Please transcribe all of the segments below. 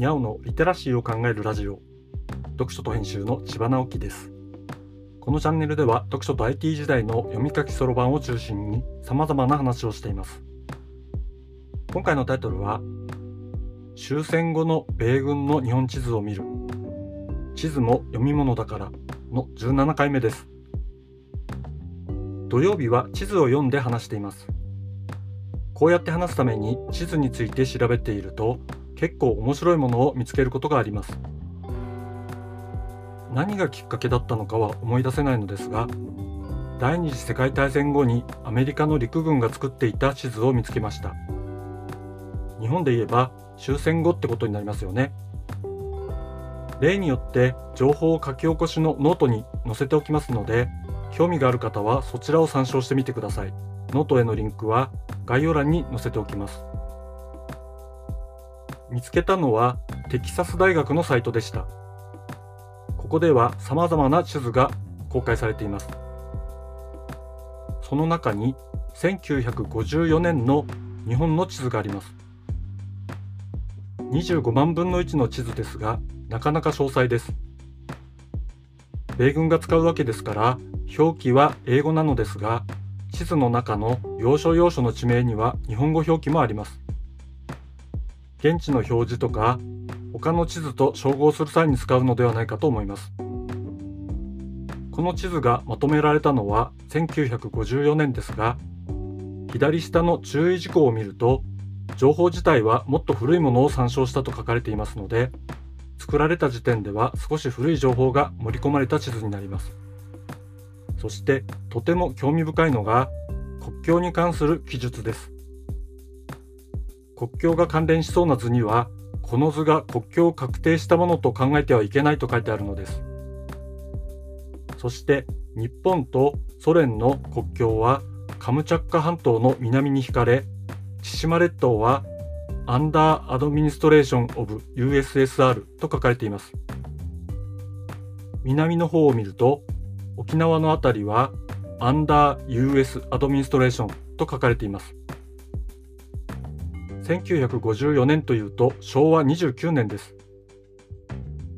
にゃおのリテラシーを考えるラジオ。読書と編集の千葉直樹です。このチャンネルでは読書と IT 時代の読み書きそろばんを中心に様々な話をしています。今回のタイトルは終戦後の米軍の日本地図を見る。地図も読み物だからの17回目です。土曜日は地図を読んで話しています。こうやって話すために地図について調べていると結構面白いものを見つけることがあります。何がきっかけだったのかは思い出せないのですが第二次世界大戦後にアメリカの陸軍が作っていた地図を見つけました。日本で言えば終戦後ってことになりますよね。例によって情報を書き起こしのノートに載せておきますので興味がある方はそちらを参照してみてください。ノートへのリンクは概要欄に載せておきます。見つけたのはテキサス大学のサイトでした。ここでは様々な地図が公開されています。その中に1954年の日本の地図があります。25万分の1の地図ですがなかなか詳細です。米軍が使うわけですから表記は英語なのですが地図の中の要所要所の地名には日本語表記もあります。現地の表示とか他の地図と照合する際に使うのではないかと思います。この地図がまとめられたのは1954年ですが左下の注意事項を見ると情報自体はもっと古いものを参照したと書かれていますので作られた時点では少し古い情報が盛り込まれた地図になります。そしてとても興味深いのが国境に関する記述です。国境が関連しそうな図にはこの図が国境を確定したものと考えてはいけないと書いてあるのですそして日本とソ連の国境はカムチャッカ半島の南に引かれ千島列島はアンダーアドミニストレーションオブ USSR と書かれています南の方を見ると沖縄の辺りは Under US Administration と書かれています。1954年というと昭和29年です。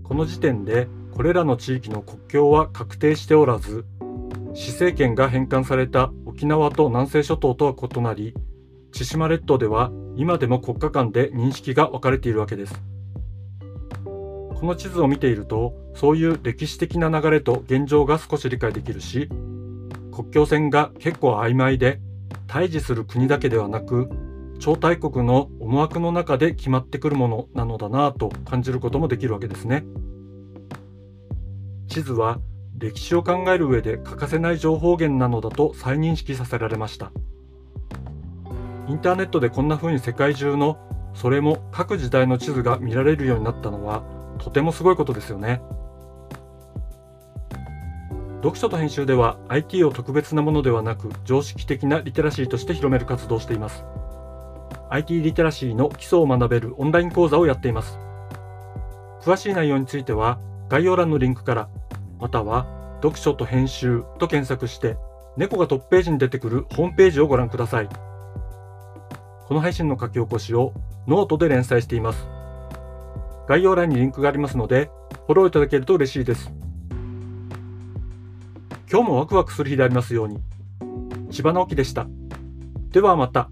この時点でこれらの地域の国境は確定しておらず、市政権が返還された沖縄と南西諸島とは異なり、千島列島では今でも国家間で認識が分かれているわけです。この地図を見ているとそういう歴史的な流れと現状が少し理解できるし国境線が結構曖昧で対峙する国だけではなく超大国の思惑の中で決まってくるものなのだなぁと感じることもできるわけですね。地図は歴史を考える上で欠かせない情報源なのだと再認識させられました。インターネットでこんな風に世界中のそれも各時代の地図が見られるようになったのはとてもすごいことですよね。読書と編集では IT を特別なものではなく常識的なリテラシーとして広める活動をしています。IT リテラシーの基礎を学べるオンライン講座をやっています。詳しい内容については概要欄のリンクからまたは読書と編集と検索して猫がトップページに出てくるホームページをご覧ください。この配信の書き起こしをノートで連載しています。概要欄にリンクがありますので、フォローいただけると嬉しいです。今日もワクワクする日でありますように。千葉直樹でした。ではまた。